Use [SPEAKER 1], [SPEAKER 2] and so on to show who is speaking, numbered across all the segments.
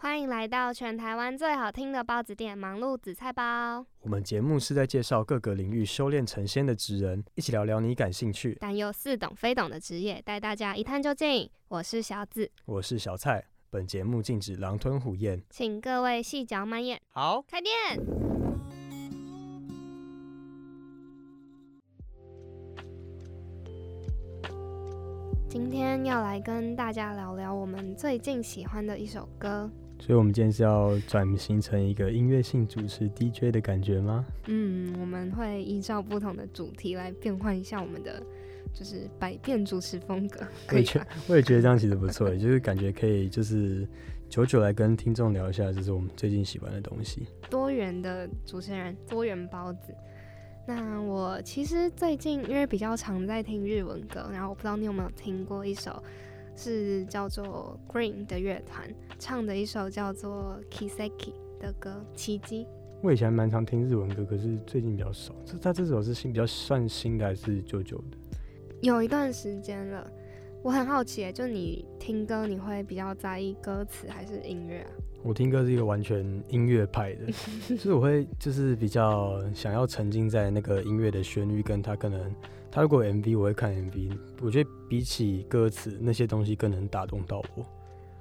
[SPEAKER 1] 欢迎来到全台湾最好听的包子店——忙碌紫菜包。
[SPEAKER 2] 我们节目是在介绍各个领域修炼成仙的职人，一起聊聊你感兴趣
[SPEAKER 1] 但又似懂非懂的职业，带大家一探究竟。我是小紫，
[SPEAKER 2] 我是小蔡。本节目禁止狼吞虎咽，
[SPEAKER 1] 请各位细嚼慢咽。
[SPEAKER 2] 好，
[SPEAKER 1] 开店。今天要来跟大家聊聊我们最近喜欢的一首歌，
[SPEAKER 2] 所以我们今天是要转型成一个音乐性主持 DJ 的感觉吗？
[SPEAKER 1] 嗯，我们会依照不同的主题来变换一下我们的，就是百变主持风格。
[SPEAKER 2] 我也觉，我也觉得这样其实不错，就是感觉可以就是久久来跟听众聊一下，就是我们最近喜欢的东西。
[SPEAKER 1] 多元的主持人，多元包子。那我其实最近因为比较常在听日文歌，然后我不知道你有没有听过一首是叫做 Green 的乐团唱的一首叫做 Kiseki 的歌《奇迹》。
[SPEAKER 2] 我以前蛮常听日文歌，可是最近比较少。这他这首是新比较算新的还是旧旧的？
[SPEAKER 1] 有一段时间了。我很好奇，就你听歌，你会比较在意歌词还是音乐啊？
[SPEAKER 2] 我听歌是一个完全音乐派的，就是我会就是比较想要沉浸在那个音乐的旋律，跟它可能他如果 MV 我会看 MV，我觉得比起歌词那些东西更能打动到我。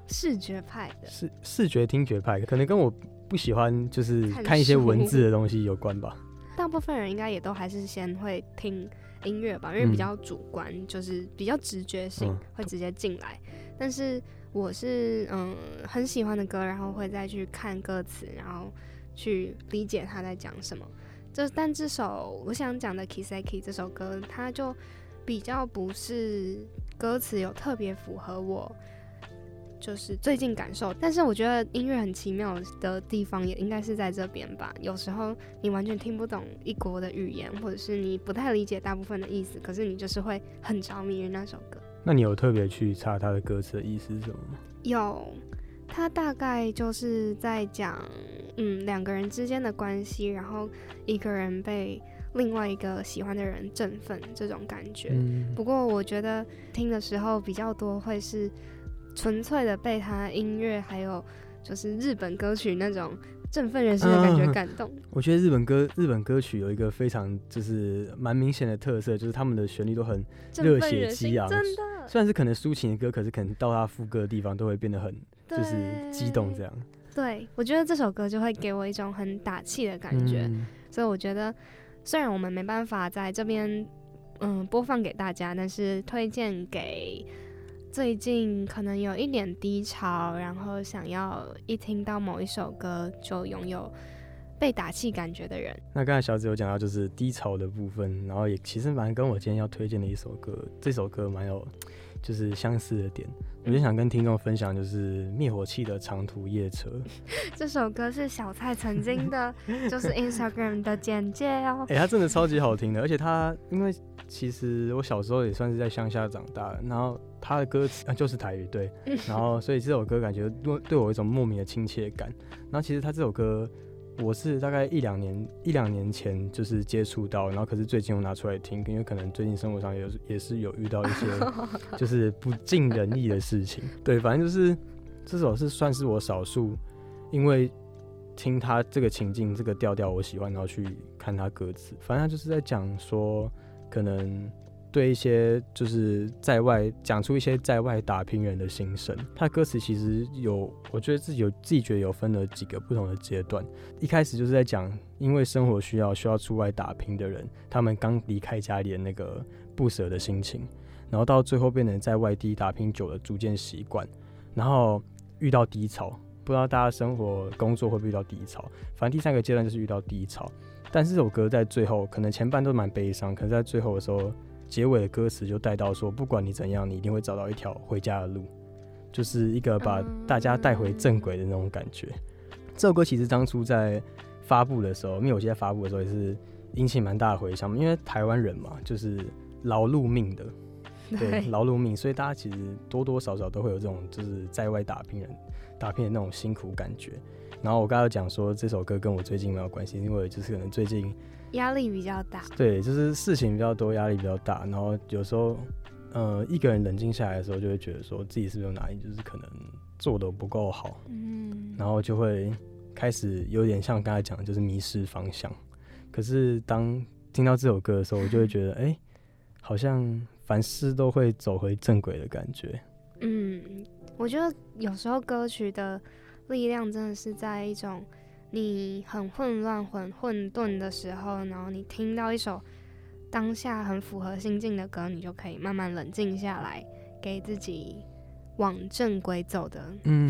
[SPEAKER 1] 视觉派的，
[SPEAKER 2] 视视觉听觉派，可能跟我不喜欢就是看一些文字的东西有关吧。
[SPEAKER 1] 大部分人应该也都还是先会听音乐吧，因为比较主观，就是比较直觉性会直接进来，但是。我是嗯很喜欢的歌，然后会再去看歌词，然后去理解他在讲什么。这但这首我想讲的《Kiseki》这首歌，它就比较不是歌词有特别符合我，就是最近感受。但是我觉得音乐很奇妙的地方，也应该是在这边吧。有时候你完全听不懂一国的语言，或者是你不太理解大部分的意思，可是你就是会很着迷于那首歌。
[SPEAKER 2] 那你有特别去查它的歌词的意思是什么吗？
[SPEAKER 1] 有，他大概就是在讲，嗯，两个人之间的关系，然后一个人被另外一个喜欢的人振奋这种感觉。不过我觉得听的时候比较多会是纯粹的被他音乐还有就是日本歌曲那种。振奋人心的感觉，感动。
[SPEAKER 2] 我觉得日本歌日本歌曲有一个非常就是蛮明显的特色，就是他们的旋律都很热血激昂。
[SPEAKER 1] 真的，
[SPEAKER 2] 虽然是可能抒情的歌，可是可能到他副歌的地方都会变得很就是激动这样。
[SPEAKER 1] 对，我觉得这首歌就会给我一种很打气的感觉，所以我觉得虽然我们没办法在这边嗯播放给大家，但是推荐给。最近可能有一点低潮，然后想要一听到某一首歌就拥有被打气感觉的人。
[SPEAKER 2] 那刚才小紫有讲到就是低潮的部分，然后也其实蛮跟我今天要推荐的一首歌，这首歌蛮有就是相似的点。我就想跟听众分享，就是灭火器的长途夜车。
[SPEAKER 1] 这首歌是小蔡曾经的，就是 Instagram 的简介哦。
[SPEAKER 2] 哎，它真的超级好听的，而且它因为其实我小时候也算是在乡下长大的，然后。他的歌词啊就是台语对，然后所以这首歌感觉对对我有一种莫名的亲切感。然后其实他这首歌我是大概一两年一两年前就是接触到，然后可是最近我拿出来听，因为可能最近生活上也也是有遇到一些 就是不尽人意的事情。对，反正就是这首是算是我少数因为听他这个情境这个调调我喜欢，然后去看他歌词。反正他就是在讲说可能。对一些就是在外讲出一些在外打拼人的心声，他歌词其实有，我觉得自己有自己觉得有分了几个不同的阶段。一开始就是在讲，因为生活需要需要出外打拼的人，他们刚离开家里的那个不舍的心情，然后到最后变成在外地打拼久了逐渐习惯，然后遇到低潮，不知道大家生活工作会不会遇到低潮？反正第三个阶段就是遇到低潮，但是这首歌在最后可能前半都蛮悲伤，可是在最后的时候。结尾的歌词就带到说，不管你怎样，你一定会找到一条回家的路，就是一个把大家带回正轨的那种感觉。这首歌其实当初在发布的时候，因为我现在发布的时候也是引起蛮大的回响，因为台湾人嘛，就是劳碌命的，对，劳碌命，所以大家其实多多少少都会有这种就是在外打拼人打拼的那种辛苦感觉。然后我刚刚讲说这首歌跟我最近没有关系，因为就是可能最近
[SPEAKER 1] 压力比较大，
[SPEAKER 2] 对，就是事情比较多，压力比较大。然后有时候，呃，一个人冷静下来的时候，就会觉得说自己是不是有哪里就是可能做的不够好，嗯，然后就会开始有点像刚才讲的，就是迷失方向。可是当听到这首歌的时候，我就会觉得，哎，好像凡事都会走回正轨的感觉。
[SPEAKER 1] 嗯，我觉得有时候歌曲的。力量真的是在一种你很混乱、很混沌的时候，然后你听到一首当下很符合心境的歌，你就可以慢慢冷静下来，给自己往正轨走的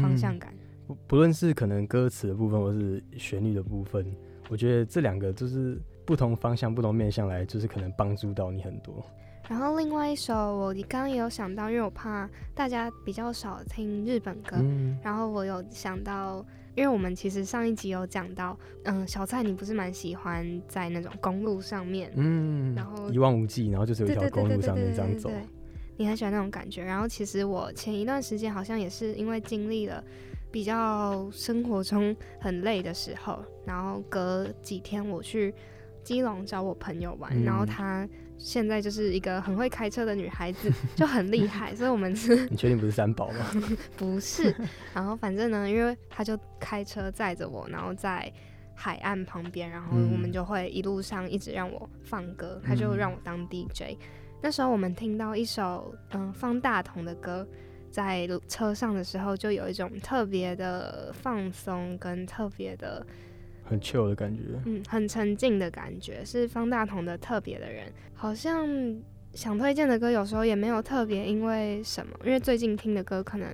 [SPEAKER 1] 方向感。
[SPEAKER 2] 不不论是可能歌词的部分，或是旋律的部分，我觉得这两个就是不同方向、不同面向来，就是可能帮助到你很多。
[SPEAKER 1] 然后另外一首，我刚刚也有想到，因为我怕大家比较少听日本歌，然后我有想到，因为我们其实上一集有讲到，嗯，小蔡你不是蛮喜欢在那种公路上面，嗯，然后
[SPEAKER 2] 一望无际，然后就是有一条公路上面这样走，
[SPEAKER 1] 你很喜欢那种感觉。然后其实我前一段时间好像也是因为经历了比较生活中很累的时候，然后隔几天我去基隆找我朋友玩，然后他。现在就是一个很会开车的女孩子，就很厉害，所以我们是。
[SPEAKER 2] 你确定不是三宝吗？
[SPEAKER 1] 不是，然后反正呢，因为他就开车载着我，然后在海岸旁边，然后我们就会一路上一直让我放歌，他就让我当 DJ。那时候我们听到一首嗯方大同的歌，在车上的时候，就有一种特别的放松跟特别的。
[SPEAKER 2] 很 chill 的感觉，
[SPEAKER 1] 嗯，很沉静的感觉，是方大同的特别的人。好像想推荐的歌，有时候也没有特别，因为什么？因为最近听的歌可能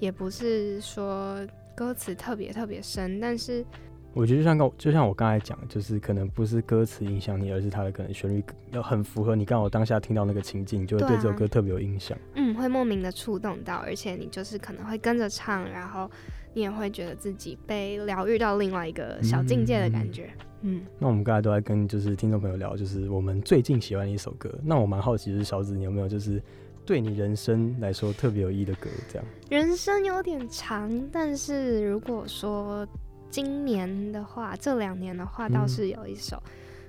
[SPEAKER 1] 也不是说歌词特别特别深，但是
[SPEAKER 2] 我觉得就像刚就像我刚才讲，就是可能不是歌词影响你，而是它的可能旋律要很符合你刚好当下听到那个情境，就会对这首歌特别有印象。
[SPEAKER 1] 嗯，会莫名的触动到，而且你就是可能会跟着唱，然后。你也会觉得自己被疗愈到另外一个小境界的感觉，嗯。
[SPEAKER 2] 那我们刚才都在跟就是听众朋友聊，就是我们最近喜欢的一首歌。那我蛮好奇，就是小紫，你有没有就是对你人生来说特别有意义的歌？这样。
[SPEAKER 1] 人生有点长，但是如果说今年的话，这两年的话，倒是有一首。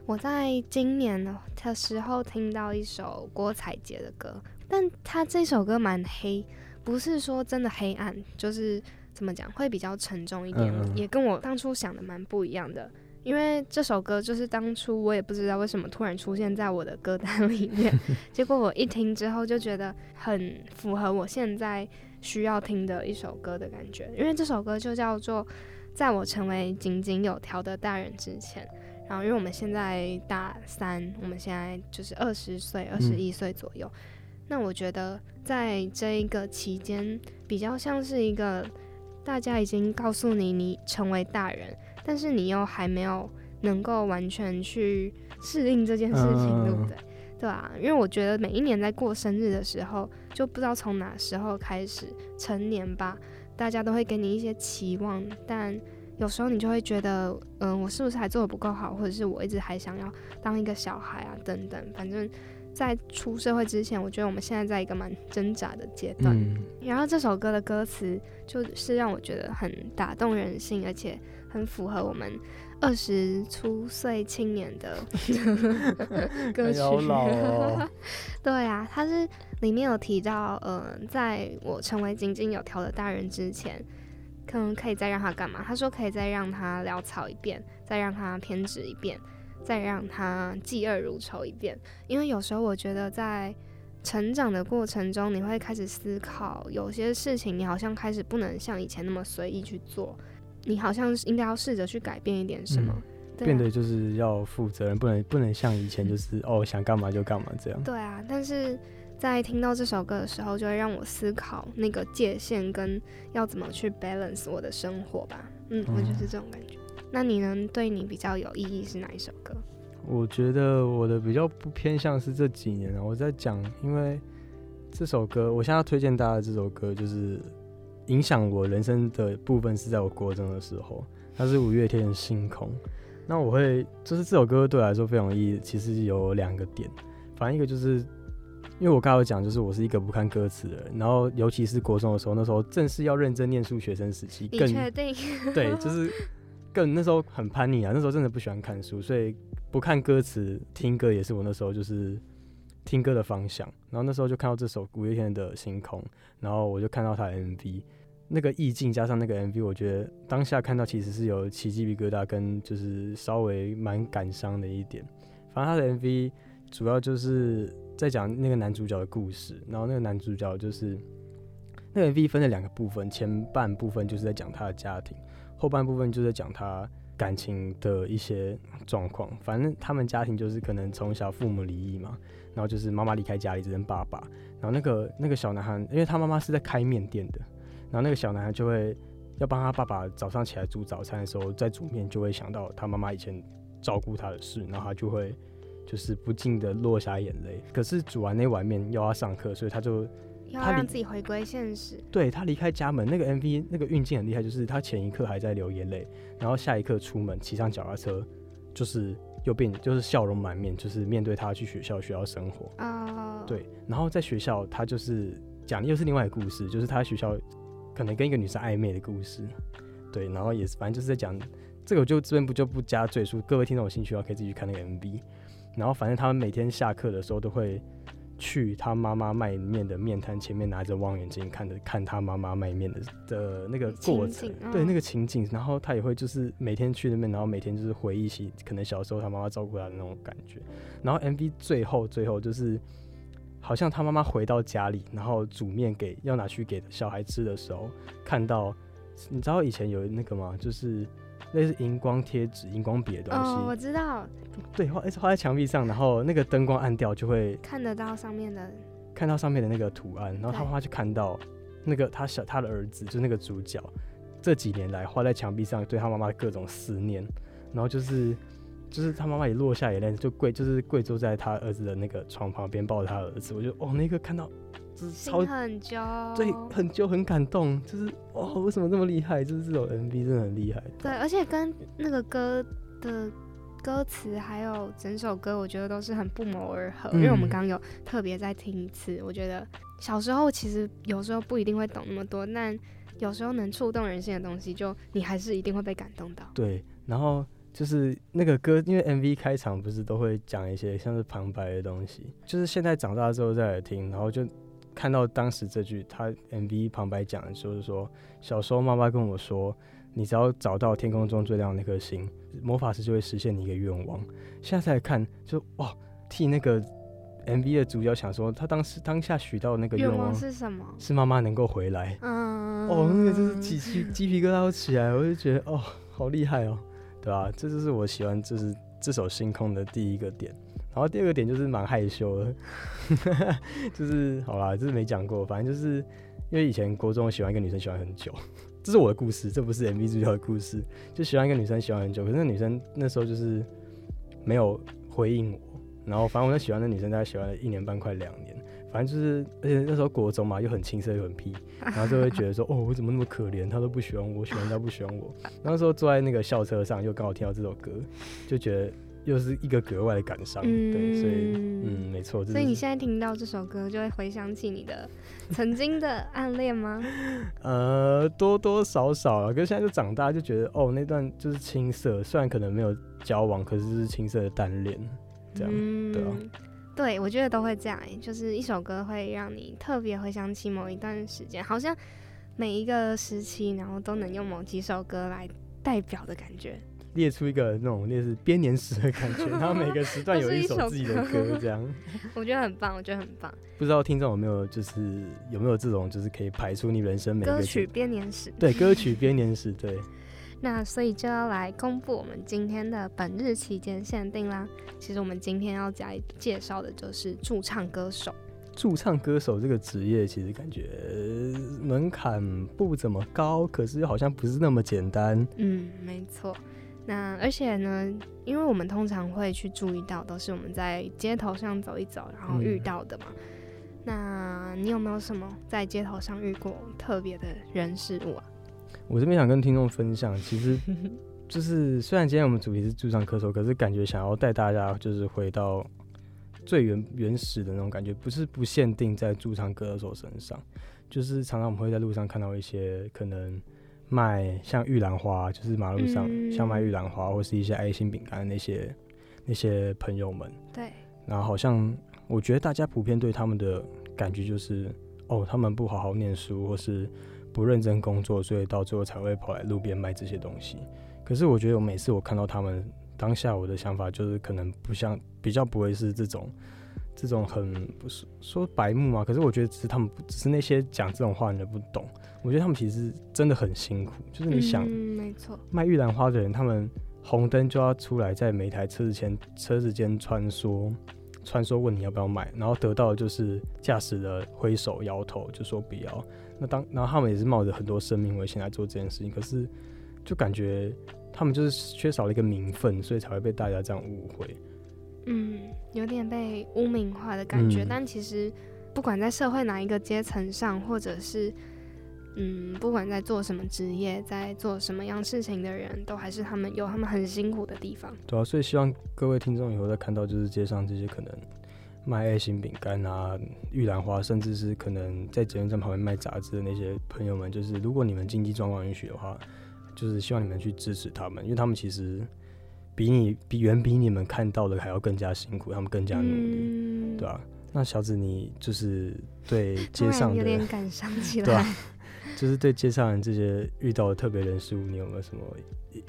[SPEAKER 1] 我在今年的时候听到一首郭采洁的歌，但他这首歌蛮黑，不是说真的黑暗，就是。怎么讲会比较沉重一点，也跟我当初想的蛮不一样的。因为这首歌就是当初我也不知道为什么突然出现在我的歌单里面，结果我一听之后就觉得很符合我现在需要听的一首歌的感觉。因为这首歌就叫做《在我成为井井有条的大人之前》。然后因为我们现在大三，我们现在就是二十岁、二十一岁左右。那我觉得在这一个期间，比较像是一个。大家已经告诉你，你成为大人，但是你又还没有能够完全去适应这件事情，对不对？对啊，因为我觉得每一年在过生日的时候，就不知道从哪时候开始成年吧，大家都会给你一些期望，但有时候你就会觉得，嗯，我是不是还做的不够好，或者是我一直还想要当一个小孩啊，等等，反正。在出社会之前，我觉得我们现在在一个蛮挣扎的阶段。然后这首歌的歌词就是让我觉得很打动人心，而且很符合我们二十出岁青年的 歌曲。对啊，它是里面有提到，呃，在我成为井井有条的大人之前，可能可以再让他干嘛？他说可以再让他潦草一遍，再让他偏执一遍。再让他嫉恶如仇一遍，因为有时候我觉得在成长的过程中，你会开始思考，有些事情你好像开始不能像以前那么随意去做，你好像应该要试着去改变一点什么，
[SPEAKER 2] 变得就是要负责任，不能不能像以前就是 哦想干嘛就干嘛这样。
[SPEAKER 1] 对啊，但是在听到这首歌的时候，就会让我思考那个界限跟要怎么去 balance 我的生活吧。嗯，我就是这种感觉。那你能？对你比较有意义是哪一首歌？
[SPEAKER 2] 我觉得我的比较不偏向是这几年啊。我在讲，因为这首歌，我现在要推荐大家这首歌，就是影响我人生的部分是在我国中的时候。它是五月天的《星空》。那我会，就是这首歌对我来说非常有意义。其实有两个点，反正一个就是因为我刚刚有讲，就是我是一个不看歌词的人，然后尤其是国中的时候，那时候正是要认真念书学生时期，更
[SPEAKER 1] 确定？
[SPEAKER 2] 对，就是更那时候很叛逆啊，那时候真的不喜欢看书，所以不看歌词，听歌也是我那时候就是听歌的方向。然后那时候就看到这首五月天的星空，然后我就看到他 MV，那个意境加上那个 MV，我觉得当下看到其实是有起鸡皮疙瘩，跟就是稍微蛮感伤的一点。反正他的 MV 主要就是在讲那个男主角的故事，然后那个男主角就是那个 MV 分了两个部分，前半部分就是在讲他的家庭，后半部分就在讲他感情的一些状况。反正他们家庭就是可能从小父母离异嘛，然后就是妈妈离开家里只剩爸爸，然后那个那个小男孩，因为他妈妈是在开面店的，然后那个小男孩就会要帮他爸爸早上起来煮早餐的时候，在煮面就会想到他妈妈以前。照顾他的事，然后他就会就是不禁的落下眼泪。可是煮完那碗面又要上课，所以他就
[SPEAKER 1] 他让自己回归现实。
[SPEAKER 2] 对他离开家门，那个 MV 那个运镜很厉害，就是他前一刻还在流眼泪，然后下一刻出门骑上脚踏车，就是又变就是笑容满面，就是面对他去学校学校生活。哦。对，然后在学校他就是讲的又是另外一个故事，就是他学校可能跟一个女生暧昧的故事。对，然后也是反正就是在讲。这个我就这边不就不加赘述，各位听众有兴趣的话可以自己去看那个 MV。然后反正他们每天下课的时候都会去他妈妈卖面的面摊前面拿着望远镜看着看他妈妈卖面的的那个过程，对那个情景。然后他也会就是每天去那边，然后每天就是回忆起可能小时候他妈妈照顾他的那种感觉。然后 MV 最后最后就是好像他妈妈回到家里，然后煮面给要拿去给小孩吃的时候，看到你知道以前有那个吗？就是。类似荧光贴纸、荧光笔的东西。
[SPEAKER 1] 哦，我知道。
[SPEAKER 2] 对，画画在墙壁上，然后那个灯光暗掉就会
[SPEAKER 1] 看得到上面的，
[SPEAKER 2] 看到上面的那个图案。然后他妈妈就看到那个他小他的儿子，就是那个主角，这几年来画在墙壁上对他妈妈的各种思念。然后就是就是他妈妈也落下眼泪，就跪就是跪坐在他儿子的那个床旁边抱着他儿子。我就哦，那个看到。
[SPEAKER 1] 心很揪，
[SPEAKER 2] 对，很揪，很感动，就是哇，为什么这么厉害？就是这首 MV 真的很厉害。
[SPEAKER 1] 对，而且跟那个歌的歌词还有整首歌，我觉得都是很不谋而合。因为我们刚刚有特别再听一次，我觉得小时候其实有时候不一定会懂那么多，但有时候能触动人心的东西，就你还是一定会被感动到。
[SPEAKER 2] 对，然后就是那个歌，因为 MV 开场不是都会讲一些像是旁白的东西，就是现在长大之后再来听，然后就。看到当时这句，他 MV 旁白讲的就是说，小时候妈妈跟我说，你只要找到天空中最亮的那颗星，魔法师就会实现你一个愿望。现在再看，就哇，替那个 MV 的主角想说，他当时当下许到那个愿
[SPEAKER 1] 望是什么？
[SPEAKER 2] 是妈妈能够回来。嗯，哦，那个就是鸡鸡鸡皮疙瘩都起来，我就觉得哦，好厉害哦，对吧？这就是我喜欢，就是这首星空的第一个点。然后第二个点就是蛮害羞的，就是好啦，就是没讲过，反正就是因为以前国中喜欢一个女生喜欢很久，这是我的故事，这不是 MV 主角的故事，就喜欢一个女生喜欢很久，可是那女生那时候就是没有回应我，然后反正我那喜欢的女生大概喜欢了一年半快两年，反正就是而且那时候国中嘛又很青涩又很屁，然后就会觉得说哦我怎么那么可怜，她都不喜欢我，喜欢她不喜欢我，那时候坐在那个校车上又刚好听到这首歌，就觉得。又是一个格外的感伤，对，所以嗯，没错。
[SPEAKER 1] 所以你现在听到这首歌，就会回想起你的曾经的暗恋吗？
[SPEAKER 2] 呃，多多少少啊，可是现在就长大，就觉得哦，那段就是青涩，虽然可能没有交往，可是是青涩的单恋，这样，对啊。
[SPEAKER 1] 对，我觉得都会这样，就是一首歌会让你特别回想起某一段时间，好像每一个时期，然后都能用某几首歌来代表的感觉。
[SPEAKER 2] 列出一个那种类似编年史的感觉，然后每个时段 有一首自己的歌，这样。
[SPEAKER 1] 我觉得很棒，我觉得很棒。
[SPEAKER 2] 不知道听众有没有就是有没有这种就是可以排出你人生每个
[SPEAKER 1] 歌曲编年史？
[SPEAKER 2] 对，歌曲编年史，对。
[SPEAKER 1] 那所以就要来公布我们今天的本日期间限定啦。其实我们今天要加介绍的就是驻唱歌手。
[SPEAKER 2] 驻唱歌手这个职业其实感觉门槛不怎么高，可是又好像不是那么简单。
[SPEAKER 1] 嗯，没错。那而且呢，因为我们通常会去注意到，都是我们在街头上走一走，然后遇到的嘛。那你有没有什么在街头上遇过特别的人事物啊？
[SPEAKER 2] 我这边想跟听众分享，其实 就是虽然今天我们主题是驻唱歌手，可是感觉想要带大家就是回到最原原始的那种感觉，不是不限定在驻唱歌手身上，就是常常我们会在路上看到一些可能卖像玉兰花，就是马路上像卖玉兰花或是一些爱心饼干的那些那些朋友们。
[SPEAKER 1] 对。
[SPEAKER 2] 然后好像我觉得大家普遍对他们的感觉就是，哦，他们不好好念书，或是不认真工作，所以到最后才会跑来路边卖这些东西。可是我觉得我每次我看到他们。当下我的想法就是，可能不像比较不会是这种，这种很不是说白目嘛。可是我觉得只是他们，只是那些讲这种话的人不懂。我觉得他们其实真的很辛苦。就是你想，
[SPEAKER 1] 没错，
[SPEAKER 2] 卖玉兰花的人，他们红灯就要出来，在每台车子前车子间穿梭，穿梭问你要不要买，然后得到的就是驾驶的挥手摇头，就说不要。那当然后他们也是冒着很多生命危险来做这件事情，可是就感觉。他们就是缺少了一个名分，所以才会被大家这样误会。
[SPEAKER 1] 嗯，有点被污名化的感觉。但其实，不管在社会哪一个阶层上，或者是嗯，不管在做什么职业，在做什么样事情的人，都还是他们有他们很辛苦的地方。
[SPEAKER 2] 对啊，所以希望各位听众以后再看到就是街上这些可能卖爱心饼干啊、玉兰花，甚至是可能在捷运站旁边卖杂志的那些朋友们，就是如果你们经济状况允许的话。就是希望你们去支持他们，因为他们其实比你比远比你们看到的还要更加辛苦，他们更加努力，嗯对吧？那小紫，你就是对 街上
[SPEAKER 1] 有点感伤 起来，
[SPEAKER 2] 对啊，就是对街上人这些遇到的特别人事物，你有没有什么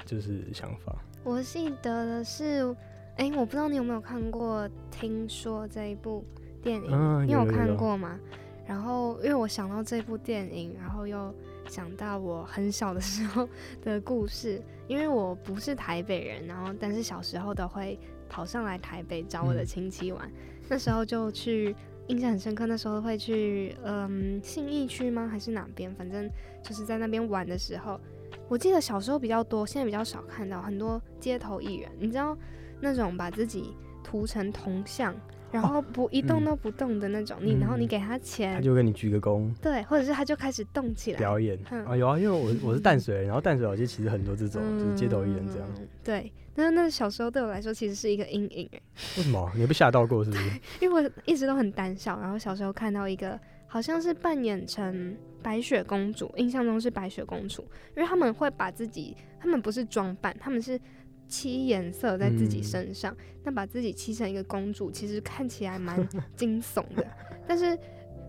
[SPEAKER 2] 就是想法？
[SPEAKER 1] 我记得的是，哎，我不知道你有没有看过《听说》这一部电影，你有看过吗？然后，因为我想到这部电影，然后又。想到我很小的时候的故事，因为我不是台北人，然后但是小时候都会跑上来台北找我的亲戚玩。那时候就去，印象很深刻。那时候会去，嗯，信义区吗？还是哪边？反正就是在那边玩的时候，我记得小时候比较多，现在比较少看到很多街头艺人。你知道那种把自己涂成铜像。然后不一动都不动的那种，你然后你给他钱，
[SPEAKER 2] 他就跟你鞠个躬，
[SPEAKER 1] 对，或者是他就开始动起来
[SPEAKER 2] 表演啊，有啊，因为我我是淡水，然后淡水老街其实很多这种就是街头艺人这样，
[SPEAKER 1] 对，那那小时候对我来说其实是一个阴影哎，
[SPEAKER 2] 为什么？你被吓到过是不是？
[SPEAKER 1] 因为我一直都很胆小，然后小时候看到一个好像是扮演成白雪公主，印象中是白雪公主，因为他们会把自己，他们不是装扮，他们是。漆颜色在自己身上，那把自己漆成一个公主，其实看起来蛮 惊悚的。但是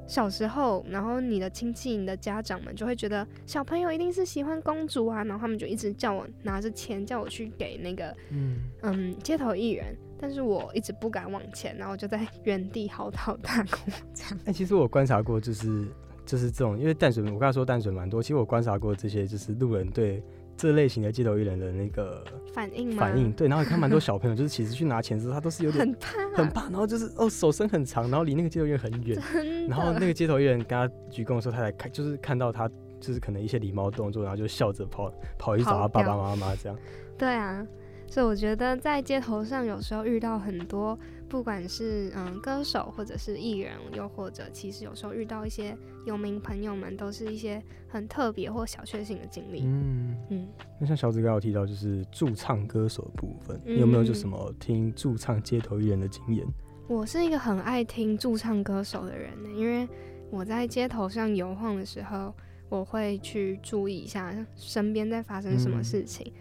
[SPEAKER 1] 小时候，然后你的亲戚、你的家长们就会觉得小朋友一定是喜欢公主啊，然后他们就一直叫我拿着钱叫我去给那个嗯嗯街头艺人，但是我一直不敢往前，然后就在原地嚎啕大哭 这样。
[SPEAKER 2] 哎，其实我观察过，就是就是这种，因为淡水，我刚才说淡水蛮多，其实我观察过这些，就是路人对。这类型的街头艺人的那个
[SPEAKER 1] 反应
[SPEAKER 2] 反应对，然后你看蛮多 小朋友，就是其实去拿钱时，他都是有点
[SPEAKER 1] 很怕，
[SPEAKER 2] 很怕，然后就是哦手伸很长，然后离那个街头艺人很远，然后那个街头艺人跟他鞠躬的时候，他才看，就是看到他就是可能一些礼貌动作，然后就笑着跑跑去找他爸爸妈妈这样。
[SPEAKER 1] 对啊，所以我觉得在街头上有时候遇到很多。不管是嗯歌手或者是艺人，又或者其实有时候遇到一些有名朋友们，都是一些很特别或小确幸的经历。嗯
[SPEAKER 2] 嗯。那像小子刚刚提到，就是驻唱歌手的部分，你有没有就什么听驻唱街头艺人的经验？
[SPEAKER 1] 我是一个很爱听驻唱歌手的人呢，因为我在街头上游晃的时候，我会去注意一下身边在发生什么事情。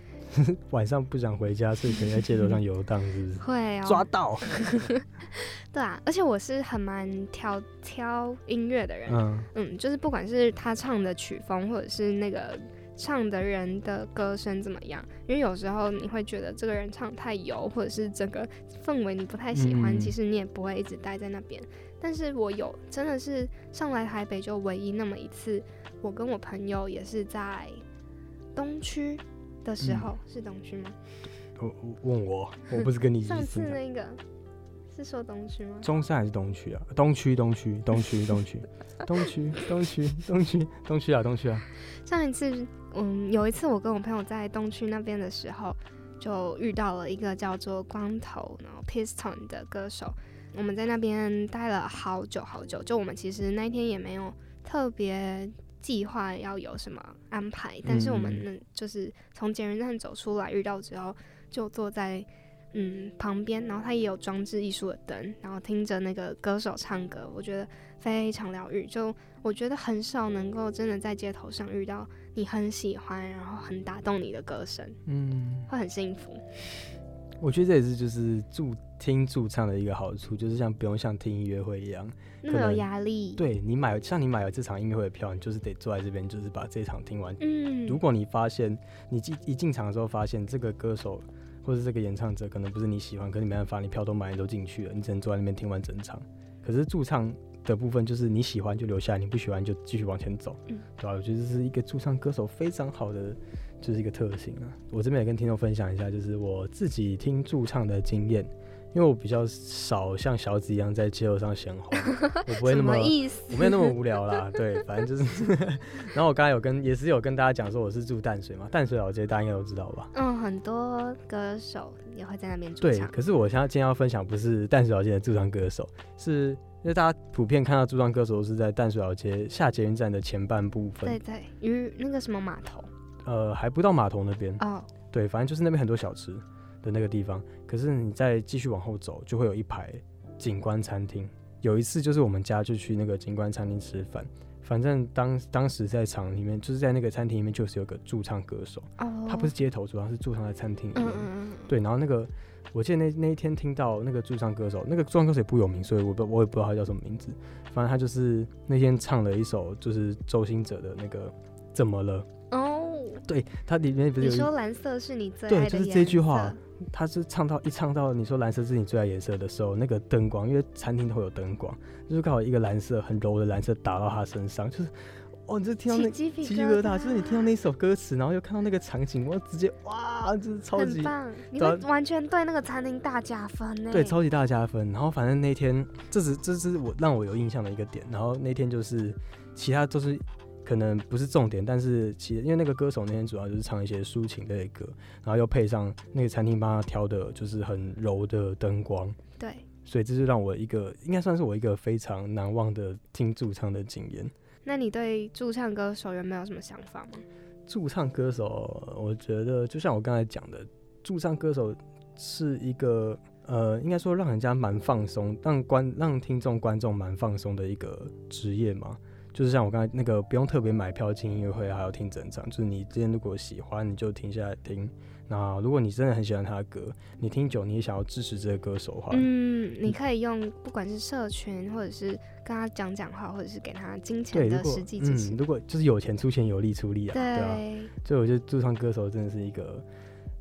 [SPEAKER 2] 晚上不想回家，所以可能在街头上游荡，是不是？
[SPEAKER 1] 会
[SPEAKER 2] 抓到。
[SPEAKER 1] 对啊，而且我是很蛮挑挑音乐的人，嗯嗯，就是不管是他唱的曲风，或者是那个唱的人的歌声怎么样，因为有时候你会觉得这个人唱太油，或者是整个氛围你不太喜欢，其实你也不会一直待在那边。但是我有真的是上来台北就唯一那么一次，我跟我朋友也是在东区。的时候是东区吗？
[SPEAKER 2] 我问我，我不是跟你
[SPEAKER 1] 上次那个是说东区吗？
[SPEAKER 2] 中山还是东区啊？东区，东区，东区，东区，东区，东区，东区，东区啊，东区啊！
[SPEAKER 1] 上一次，嗯，有一次我跟我朋友在东区那边的时候，就遇到了一个叫做光头然后 Piston 的歌手，我们在那边待了好久好久。就我们其实那天也没有特别。计划要有什么安排？但是我们能就是从捷运站走出来遇到之后，就坐在嗯旁边，然后他也有装置艺术的灯，然后听着那个歌手唱歌，我觉得非常疗愈。就我觉得很少能够真的在街头上遇到你很喜欢，然后很打动你的歌声，嗯，会很幸福。
[SPEAKER 2] 我觉得这也是就是驻听驻唱的一个好处，就是像不用像听音乐会一样
[SPEAKER 1] 那么有压力。
[SPEAKER 2] 对你买像你买了这场音乐会的票，你就是得坐在这边，就是把这场听完。嗯，如果你发现你进一进场的时候发现这个歌手或者这个演唱者可能不是你喜欢，可是你没办法，你票都买都进去了，你只能坐在那边听完整场。可是驻唱的部分就是你喜欢就留下，你不喜欢就继续往前走，嗯，对吧？我觉得这是一个驻唱歌手非常好的。就是一个特性啊！我这边也跟听众分享一下，就是我自己听驻唱的经验，因为我比较少像小紫一样在街头上闲晃，我不会那么，意思我没有那么无聊啦。对，反正就是。然后我刚才有跟，也是有跟大家讲说我是住淡水嘛，淡水老街大家应该都知道吧？
[SPEAKER 1] 嗯，很多歌手也会在那边驻
[SPEAKER 2] 唱。对，可是我现在今天要分享不是淡水老街的驻唱歌手，是因为大家普遍看到驻唱歌手是在淡水老街下捷运站的前半部分。
[SPEAKER 1] 对对，于那个什么码头。
[SPEAKER 2] 呃，还不到码头那边哦，对，反正就是那边很多小吃的那个地方。可是你再继续往后走，就会有一排景观餐厅。有一次就是我们家就去那个景观餐厅吃饭，反正当当时在场里面，就是在那个餐厅里面，就是有个驻唱歌手，他不是街头，主要是驻唱在餐厅里面。对，然后那个我记得那那一天听到那个驻唱歌手，那个驻唱歌手也不有名，所以我不我也不知道他叫什么名字。反正他就是那天唱了一首就是周星哲的那个怎么了。对，它里面不是
[SPEAKER 1] 你说蓝色是你最爱的
[SPEAKER 2] 对，就是这句话，他是唱到一唱到你说蓝色是你最爱颜色的时候，那个灯光，因为餐厅都会有灯光，就是刚好一个蓝色很柔的蓝色打到他身上，就是哦，你就听到那
[SPEAKER 1] 鸡
[SPEAKER 2] 皮疙瘩，就是你听到那首歌词，然后又看到那个场景，我直接哇，就是超级
[SPEAKER 1] 棒，你会完全对那个餐厅大加分呢。
[SPEAKER 2] 对，超级大加分。然后反正那天这是这是我让我有印象的一个点。然后那天就是其他都是。可能不是重点，但是其实因为那个歌手那天主要就是唱一些抒情类的歌，然后又配上那个餐厅帮他挑的就是很柔的灯光，
[SPEAKER 1] 对，
[SPEAKER 2] 所以这是让我一个应该算是我一个非常难忘的听驻唱的经验。
[SPEAKER 1] 那你对驻唱歌手有没有什么想法吗？
[SPEAKER 2] 驻唱歌手，我觉得就像我刚才讲的，驻唱歌手是一个呃，应该说让人家蛮放松，让观让听众观众蛮放松的一个职业嘛。就是像我刚才那个，不用特别买票进音乐会，还要听整场。就是你今天如果喜欢，你就停下来听。那如果你真的很喜欢他的歌，你听久，你也想要支持这个歌手的话，
[SPEAKER 1] 嗯，你可以用不管是社群，或者是跟他讲讲话，或者是给他金钱的实际支持。
[SPEAKER 2] 如果就是有钱出钱，有力出力啊，对啊。所以我觉得驻唱歌手真的是一个，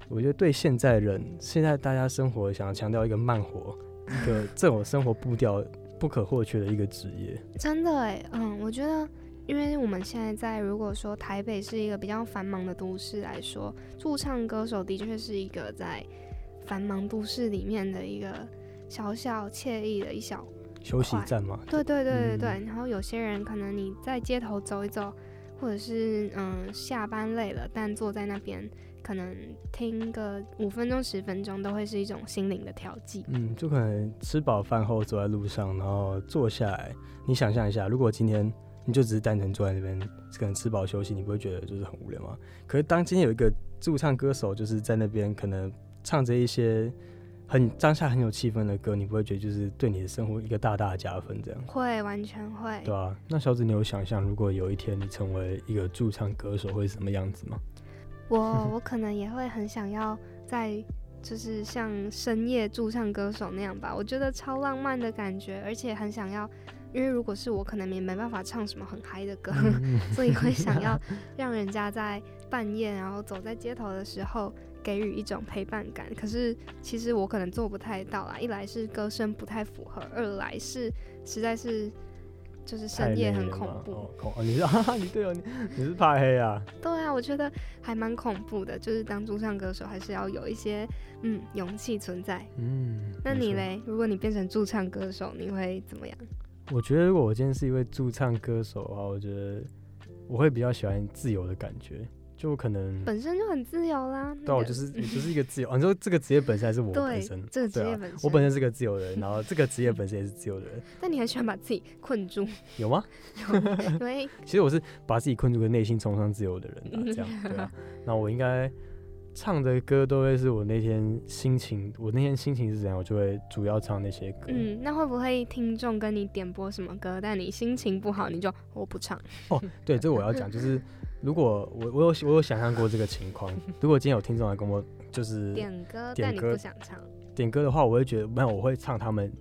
[SPEAKER 2] 我觉得对现在人，现在大家生活想要强调一个慢活，一个 这种生活步调。不可或缺的一个职业，
[SPEAKER 1] 真的哎，嗯，我觉得，因为我们现在在如果说台北是一个比较繁忙的都市来说，驻唱歌手的确是一个在繁忙都市里面的一个小小惬意的一小
[SPEAKER 2] 休息站嘛。
[SPEAKER 1] 对对对对对。然后有些人可能你在街头走一走，或者是嗯下班累了，但坐在那边。可能听个五分钟、十分钟都会是一种心灵的调剂。
[SPEAKER 2] 嗯，就可能吃饱饭后走在路上，然后坐下来，你想象一下，如果今天你就只是单纯坐在那边，可能吃饱休息，你不会觉得就是很无聊吗？可是当今天有一个驻唱歌手，就是在那边可能唱着一些很当下很有气氛的歌，你不会觉得就是对你的生活一个大大的加分？这样
[SPEAKER 1] 会完全会。
[SPEAKER 2] 对啊，那小紫，你有想象如果有一天你成为一个驻唱歌手会是什么样子吗？
[SPEAKER 1] 我我可能也会很想要在，就是像深夜驻唱歌手那样吧，我觉得超浪漫的感觉，而且很想要，因为如果是我，可能也没办法唱什么很嗨的歌，所以会想要 让人家在半夜然后走在街头的时候给予一种陪伴感。可是其实我可能做不太到啦，一来是歌声不太符合，二来是实在是。就是深夜很恐怖，
[SPEAKER 2] 恐你是啊？你对哦，你你是怕黑啊？
[SPEAKER 1] 对啊，我觉得还蛮恐怖的。就是当驻唱歌手，还是要有一些嗯勇气存在。嗯，那你嘞？如果你变成驻唱歌手，你会怎么样？
[SPEAKER 2] 我觉得如果我今天是一位驻唱歌手的话，我觉得我会比较喜欢自由的感觉。就可能
[SPEAKER 1] 本身就很自由啦。
[SPEAKER 2] 对，我就是 我就是一个自由。你说这个职业本身还是我本身？
[SPEAKER 1] 这个职业本身，
[SPEAKER 2] 我本身是个自由的人，然后这个职业本身也是自由的人。
[SPEAKER 1] 但你很喜欢把自己困住？
[SPEAKER 2] 有吗？
[SPEAKER 1] 因为
[SPEAKER 2] 其实我是把自己困住，跟内心崇尚自由的人啊，这样对啊。那我应该唱的歌都会是我那天心情，我那天心情是怎样，我就会主要唱那些歌。
[SPEAKER 1] 嗯，那会不会听众跟你点播什么歌，但你心情不好，你就我不唱？
[SPEAKER 2] 哦，对，这个我要讲，就是如果我我有我有想象过这个情况，如果今天有听众来跟我就是
[SPEAKER 1] 点歌，但你不想唱，
[SPEAKER 2] 点歌的话，我会觉得没有，我会唱他们，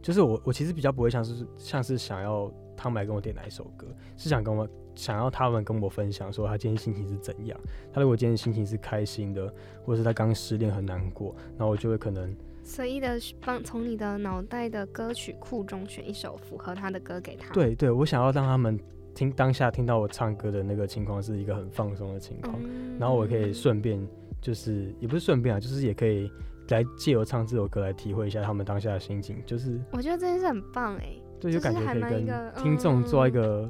[SPEAKER 2] 就是我我其实比较不会像是像是想要他们来跟我点哪一首歌，是想跟我。想要他们跟我分享说他今天心情是怎样。他如果今天心情是开心的，或者是他刚失恋很难过，那我就会可能
[SPEAKER 1] 随意的帮从你的脑袋的歌曲库中选一首符合他的歌给他。
[SPEAKER 2] 对对，我想要让他们听当下听到我唱歌的那个情况是一个很放松的情况，然后我可以顺便就是也不是顺便啊，就是也可以来借由唱这首歌来体会一下他们当下的心情。就是
[SPEAKER 1] 我觉得这件事很棒哎，
[SPEAKER 2] 对，
[SPEAKER 1] 就
[SPEAKER 2] 感觉可以跟听众做一个。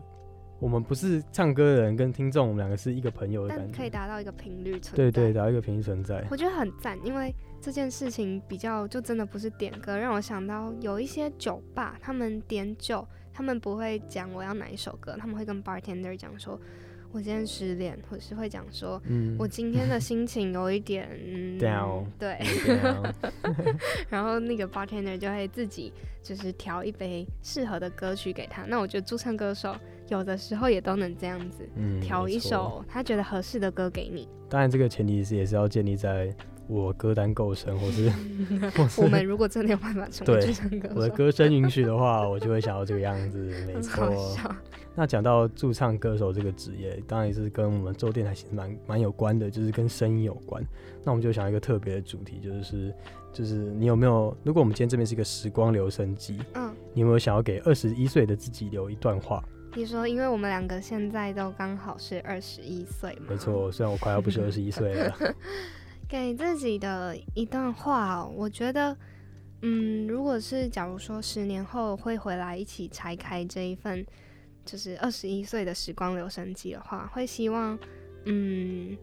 [SPEAKER 2] 我们不是唱歌的人，跟听众，我们两个是一个朋友的感
[SPEAKER 1] 觉，可以达到一个频率存在。
[SPEAKER 2] 对对，达到一个频率存在。
[SPEAKER 1] 我觉得很赞，因为这件事情比较就真的不是点歌，让我想到有一些酒吧，他们点酒，他们不会讲我要哪一首歌，他们会跟 bartender 讲说。我今天失恋，或是会讲说，嗯我今天的心情有一点
[SPEAKER 2] down，
[SPEAKER 1] 对，然后那个 bartender 就会自己就是调一杯适合的歌曲给他。那我觉得驻唱歌手有的时候也都能这样子，调一首他觉得合适的歌给你。
[SPEAKER 2] 当然，这个前提是也是要建立在。我歌单够深，或是
[SPEAKER 1] 我们如果真的有办法成为驻唱歌手，
[SPEAKER 2] 我的歌声允许的话，我就会想要这个样子。没错。那讲到驻唱歌手这个职业，当然也是跟我们做电台其实蛮蛮有关的，就是跟声音有关。那我们就想一个特别的主题，就是就是你有没有？如果我们今天这边是一个时光留声机，嗯，你有没有想要给二十一岁的自己留一段话？
[SPEAKER 1] 你说，因为我们两个现在都刚好是二十一岁嘛？
[SPEAKER 2] 没错，虽然我快要不是二十一岁了。
[SPEAKER 1] 给自己的一段话，我觉得，嗯，如果是假如说十年后会回来一起拆开这一份，就是二十一岁的时光留声机的话，会希望，嗯，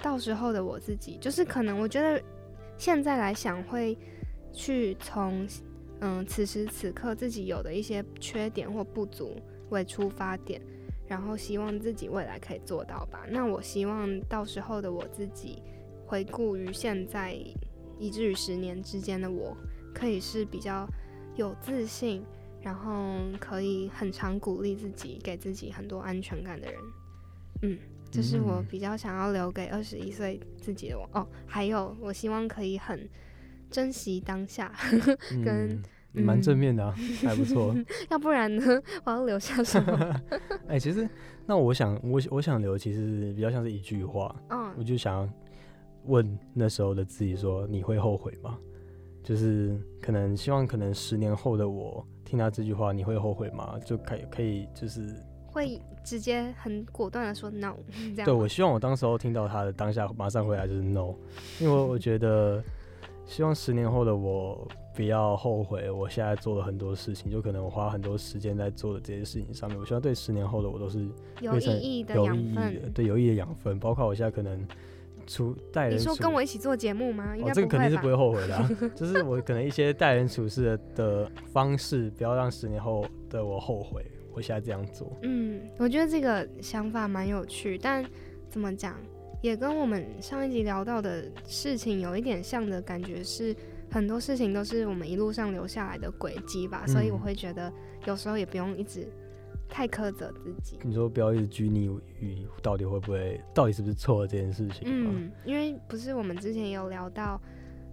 [SPEAKER 1] 到时候的我自己，就是可能我觉得现在来想，会去从，嗯，此时此刻自己有的一些缺点或不足为出发点，然后希望自己未来可以做到吧。那我希望到时候的我自己。回顾于现在，以至于十年之间的我，可以是比较有自信，然后可以很常鼓励自己，给自己很多安全感的人。嗯，这是我比较想要留给二十一岁自己的我。哦，还有，我希望可以很珍惜当下，跟
[SPEAKER 2] 蛮正面的啊，还不错。
[SPEAKER 1] 要不然呢，我要留下什么？
[SPEAKER 2] 哎，其实那我想，我我想留，其实比较像是一句话。嗯，我就想。问那时候的自己说：“你会后悔吗？”就是可能希望，可能十年后的我听到这句话，你会后悔吗？就可以可以就是
[SPEAKER 1] 会直接很果断的说 “no”。这样
[SPEAKER 2] 对我希望我当时候听到他的当下马上回来就是 “no”，因为我觉得希望十年后的我不要后悔我现在做了很多事情，就可能我花很多时间在做的这些事情上面。我希望对十年后的我都是
[SPEAKER 1] 有意义的养分，
[SPEAKER 2] 对有意义的养分，包括我现在可能。处待人，
[SPEAKER 1] 你说跟我一起做节目吗？
[SPEAKER 2] 哦，这个肯定是不会后悔的。就是我可能一些待人处事的方式，不要让十年后的我后悔。我现在这样做。
[SPEAKER 1] 嗯，我觉得这个想法蛮有趣，但怎么讲，也跟我们上一集聊到的事情有一点像的感觉，是很多事情都是我们一路上留下来的轨迹吧。所以我会觉得有时候也不用一直。太苛责自己，
[SPEAKER 2] 你说不要一直拘泥于到底会不会，到底是不是错这件事情。
[SPEAKER 1] 嗯，因为不是我们之前有聊到，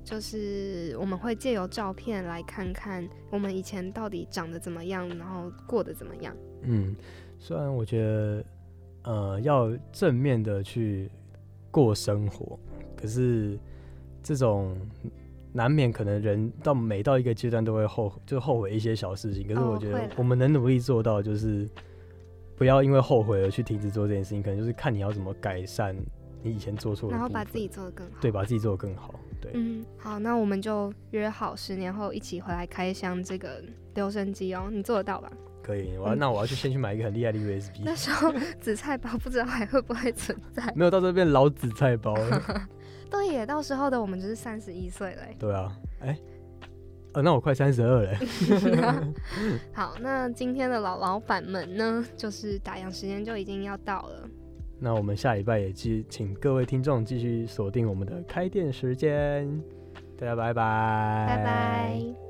[SPEAKER 1] 就是我们会借由照片来看看我们以前到底长得怎么样，然后过得怎么样。
[SPEAKER 2] 嗯，虽然我觉得，呃，要正面的去过生活，可是这种。难免可能人到每到一个阶段都会后就后悔一些小事情，可是我觉得我们能努力做到就是不要因为后悔而去停止做这件事情，可能就是看你要怎么改善你以前做错的，
[SPEAKER 1] 然后把自己做得更好，
[SPEAKER 2] 对，把自己做得更好，对，
[SPEAKER 1] 嗯，好，那我们就约好十年后一起回来开箱这个留声机哦，你做得到吧？
[SPEAKER 2] 可以，我要那我要去先去买一个很厉害的 USB，
[SPEAKER 1] 那时候紫菜包不知道还会不会存在，
[SPEAKER 2] 没有到这边老紫菜包。
[SPEAKER 1] 对耶，到时候的我们就是三十一岁嘞。
[SPEAKER 2] 对啊，哎，呃，那我快三十二嘞。
[SPEAKER 1] 好，那今天的老老板们呢，就是打烊时间就已经要到了。
[SPEAKER 2] 那我们下礼拜也继请各位听众继续锁定我们的开店时间，大家拜拜，
[SPEAKER 1] 拜拜。